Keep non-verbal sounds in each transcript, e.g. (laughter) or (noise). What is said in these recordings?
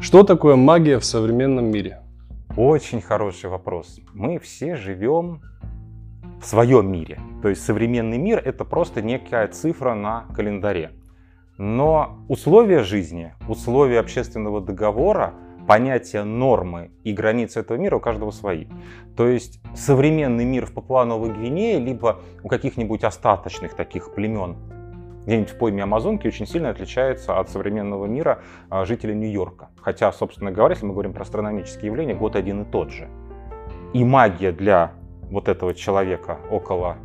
Что такое магия в современном мире? Очень хороший вопрос. Мы все живем в своем мире. То есть современный мир это просто некая цифра на календаре. Но условия жизни, условия общественного договора, понятия нормы и границы этого мира у каждого свои. То есть современный мир в Папуа-Новой Гвинее, либо у каких-нибудь остаточных таких племен где-нибудь в пойме Амазонки очень сильно отличается от современного мира а, жителей Нью-Йорка. Хотя, собственно говоря, если мы говорим про астрономические явления, год один и тот же. И магия для вот этого человека около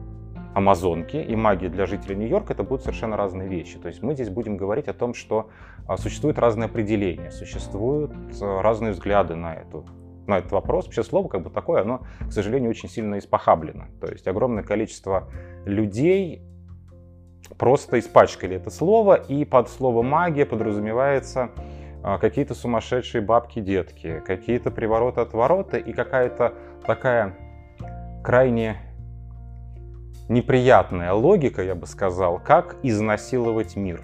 Амазонки и магия для жителей Нью-Йорка это будут совершенно разные вещи. То есть мы здесь будем говорить о том, что а, существуют разные определения, существуют разные взгляды на эту на этот вопрос. Вообще слово как бы такое, оно, к сожалению, очень сильно испохаблено. То есть огромное количество людей просто испачкали это слово, и под слово магия подразумевается а, какие-то сумасшедшие бабки-детки, какие-то привороты-отвороты и какая-то такая крайне неприятная логика, я бы сказал, как изнасиловать мир,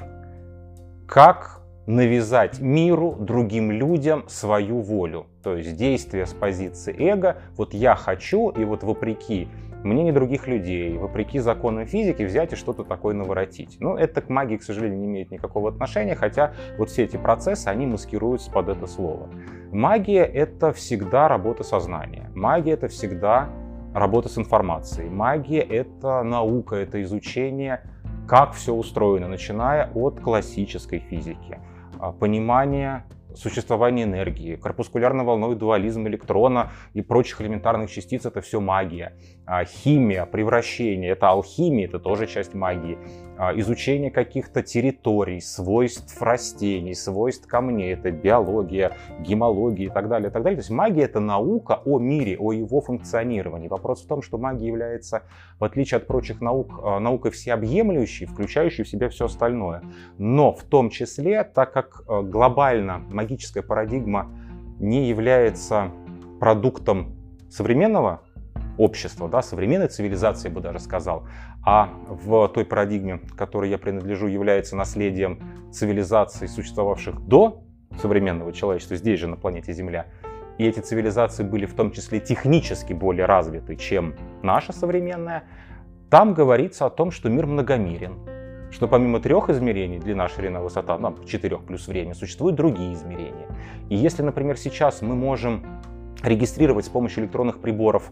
как навязать миру, другим людям свою волю. То есть действие с позиции эго, вот я хочу, и вот вопреки мнению других людей, вопреки законам физики, взять и что-то такое наворотить. Ну, это к магии, к сожалению, не имеет никакого отношения, хотя вот все эти процессы, они маскируются под это слово. Магия — это всегда работа сознания. Магия — это всегда работа с информацией. Магия — это наука, это изучение, как все устроено, начиная от классической физики, а, понимание существование энергии, корпускулярно-волновой дуализм электрона и прочих элементарных частиц — это все магия. А, химия, превращение — это алхимия, это тоже часть магии. А, изучение каких-то территорий, свойств растений, свойств камней — это биология, гемология и так далее, и так далее. То есть магия — это наука о мире, о его функционировании. Вопрос в том, что магия является, в отличие от прочих наук, а, наукой всеобъемлющей, включающей в себя все остальное. Но в том числе, так как глобально магическая парадигма не является продуктом современного общества, да, современной цивилизации, я бы даже сказал, а в той парадигме, которой я принадлежу, является наследием цивилизаций, существовавших до современного человечества, здесь же на планете Земля. И эти цивилизации были в том числе технически более развиты, чем наша современная. Там говорится о том, что мир многомерен, что помимо трех измерений, длина, ширина, высота, ну, четырех плюс время, существуют другие измерения. И если, например, сейчас мы можем регистрировать с помощью электронных приборов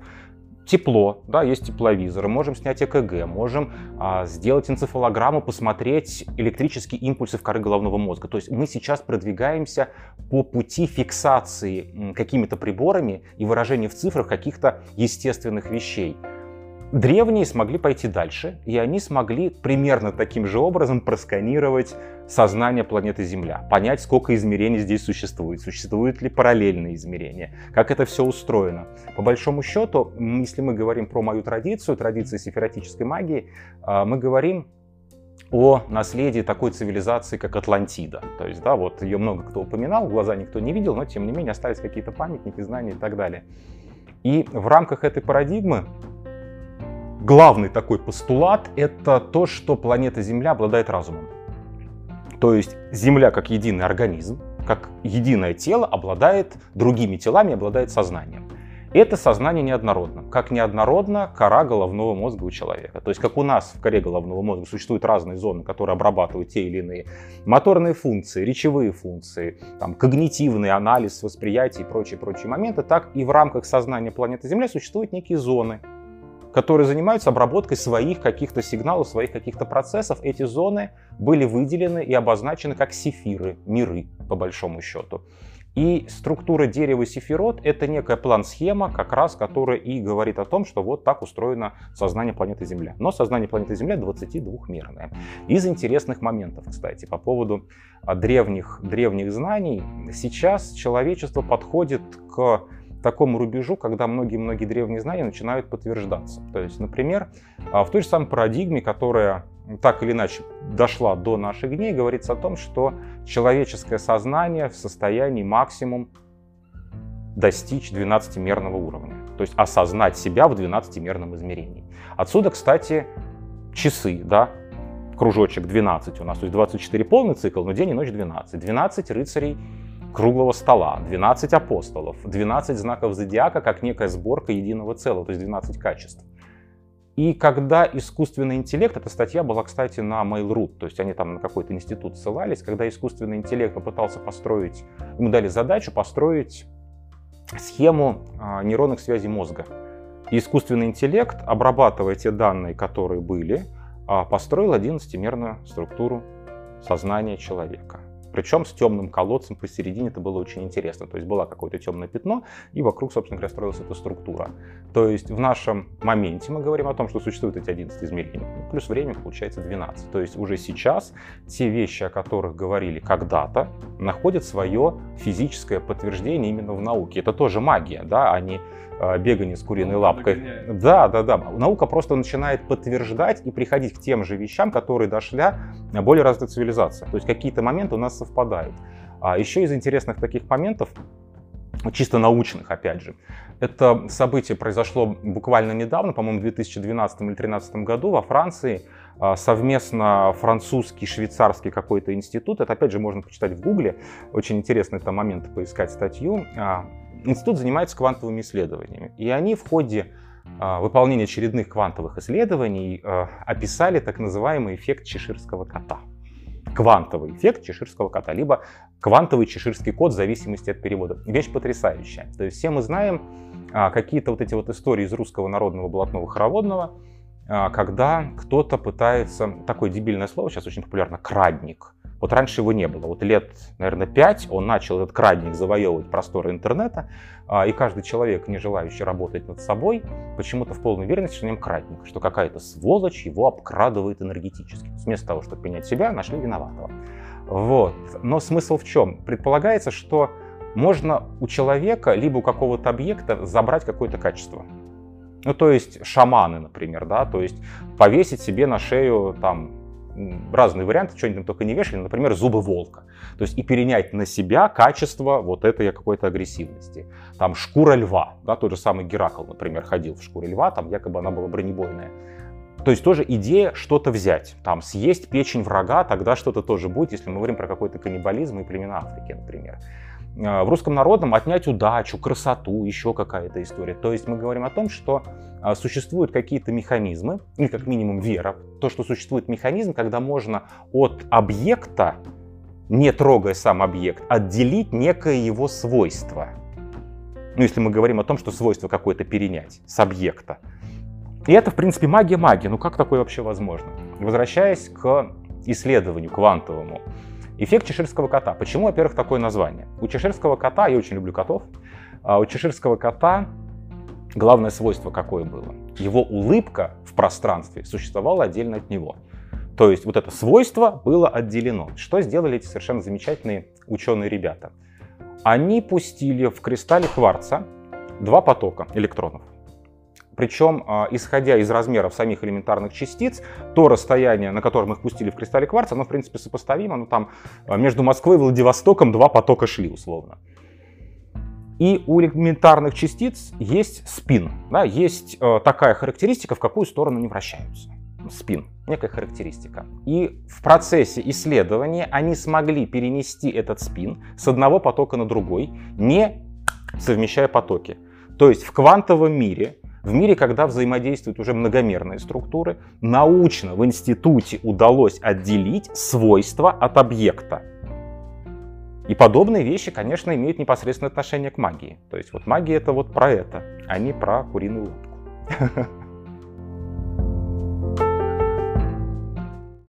тепло, да, есть тепловизоры, можем снять ЭКГ, можем а, сделать энцефалограмму, посмотреть электрические импульсы в коры головного мозга. То есть мы сейчас продвигаемся по пути фиксации какими-то приборами и выражения в цифрах каких-то естественных вещей. Древние смогли пойти дальше, и они смогли примерно таким же образом просканировать сознание планеты Земля, понять, сколько измерений здесь существует, существуют ли параллельные измерения, как это все устроено. По большому счету, если мы говорим про мою традицию, традицию сифератической магии, а, мы говорим о наследии такой цивилизации, как Атлантида. То есть, да, вот ее много кто упоминал, глаза никто не видел, но тем не менее остались какие-то памятники, знания и так далее. И в рамках этой парадигмы главный такой постулат — это то, что планета Земля обладает разумом. То есть Земля как единый организм, как единое тело обладает другими телами, обладает сознанием. Это сознание неоднородно. Как неоднородна кора головного мозга у человека. То есть как у нас в коре головного мозга существуют разные зоны, которые обрабатывают те или иные моторные функции, речевые функции, там, когнитивный анализ, восприятие и прочие-прочие моменты, так и в рамках сознания планеты Земля существуют некие зоны, которые занимаются обработкой своих каких-то сигналов, своих каких-то процессов. Эти зоны были выделены и обозначены как сефиры, миры, по большому счету. И структура дерева сефирот — это некая план-схема, как раз которая и говорит о том, что вот так устроено сознание планеты Земля. Но сознание планеты Земля 22-мерное. Из интересных моментов, кстати, по поводу а, древних, древних знаний. Сейчас человечество подходит к такому рубежу, когда многие-многие древние знания начинают подтверждаться. То есть, например, а, в той же самой парадигме, которая так или иначе дошла до наших дней, говорится о том, что человеческое сознание в состоянии максимум достичь 12-мерного уровня. То есть осознать себя в 12-мерном измерении. Отсюда, кстати, часы, да, кружочек 12 у нас, то есть 24 полный цикл, но день и ночь 12. 12 рыцарей круглого стола, 12 апостолов, 12 знаков зодиака как некая сборка единого целого, то есть 12 качеств. И когда искусственный интеллект, эта статья была, кстати, на Mail.ru, то есть они там на какой-то институт ссылались, когда искусственный интеллект попытался построить, ему дали задачу построить схему а, нейронных связей мозга. И искусственный интеллект, обрабатывая те данные, которые были, а, построил 11-мерную структуру сознания человека. Причем с темным колодцем посередине это было очень интересно. То есть было какое-то темное пятно, и вокруг, собственно говоря, строилась эта структура. То есть в нашем моменте мы говорим о том, что существуют эти 11 измерений, плюс время получается 12. То есть уже сейчас те вещи, о которых говорили когда-то, находят свое физическое подтверждение именно в науке. Это тоже магия, да, а не а, бегание с куриной лапкой. Да, да, да. Наука просто начинает подтверждать и приходить к тем же вещам, которые дошли более развитой цивилизации. То есть какие-то моменты у нас совпадают. А еще из интересных таких моментов, чисто научных, опять же, это событие произошло буквально недавно, по-моему, в 2012 или 2013 году во Франции а, совместно французский, швейцарский какой-то институт, это опять же можно почитать в гугле, очень интересно это момент поискать статью, институт занимается квантовыми исследованиями. И они в ходе а, выполнения очередных квантовых исследований а, описали так называемый эффект чеширского кота. Квантовый эффект чеширского кота, либо квантовый чеширский кот в зависимости от перевода. Вещь потрясающая. То есть все мы знаем а, какие-то вот эти вот истории из русского народного блатного хороводного, когда кто-то пытается, такое дебильное слово сейчас очень популярно, крадник. Вот раньше его не было. Вот лет, наверное, пять он начал этот крадник завоевывать просторы интернета, а, и каждый человек, не желающий работать над собой, почему-то в полной уверенности, что в нем крадник, что какая-то сволочь его обкрадывает энергетически. Вместо того, чтобы принять себя, нашли виноватого. Вот. Но смысл в чем? Предполагается, что можно у человека либо у какого-то объекта забрать какое-то качество. Ну, то есть шаманы, например, да, то есть повесить себе на шею там разные варианты, что-нибудь только не вешали, например, зубы волка. То есть и перенять на себя качество вот этой какой-то агрессивности. Там шкура льва, да, тот же самый Геракл, например, ходил в шкуре льва, там якобы она была бронебойная. То есть тоже идея что-то взять, там съесть печень врага, тогда что-то тоже будет, если мы говорим про какой-то каннибализм и племена Африки, например. А, в русском народном отнять удачу, красоту, еще какая-то история. То есть мы говорим о том, что а, существуют какие-то механизмы, или как минимум вера, то, что существует механизм, когда можно от объекта, не трогая сам объект, отделить некое его свойство. Ну, если мы говорим о том, что свойство какое-то перенять с объекта. И это, в принципе, магия магии. Ну, как такое вообще возможно? Возвращаясь к исследованию квантовому, Эффект чеширского кота. Почему, во-первых, такое название? У чеширского кота, я очень люблю котов, а у чеширского кота главное свойство какое было? Его улыбка в пространстве существовала отдельно от него. То есть вот это свойство было отделено. Что сделали эти совершенно замечательные ученые ребята? Они пустили в кристалле кварца два потока электронов. Причем, а, исходя из размеров самих элементарных частиц, то расстояние, на котором их пустили в кристалле кварца, оно, в принципе, сопоставимо. Но там а, между Москвой и Владивостоком два потока шли, условно. И у элементарных частиц есть спин. Да, есть э, такая характеристика, в какую сторону они вращаются. Спин, некая характеристика. И в процессе исследования они смогли перенести этот спин с одного потока на другой, не совмещая потоки. То есть в квантовом мире в мире, когда взаимодействуют уже многомерные структуры, научно в институте удалось отделить свойства от объекта. И подобные вещи, конечно, имеют непосредственное отношение к магии. То есть вот магия это вот про это, а не про куриную лапку. (laughs)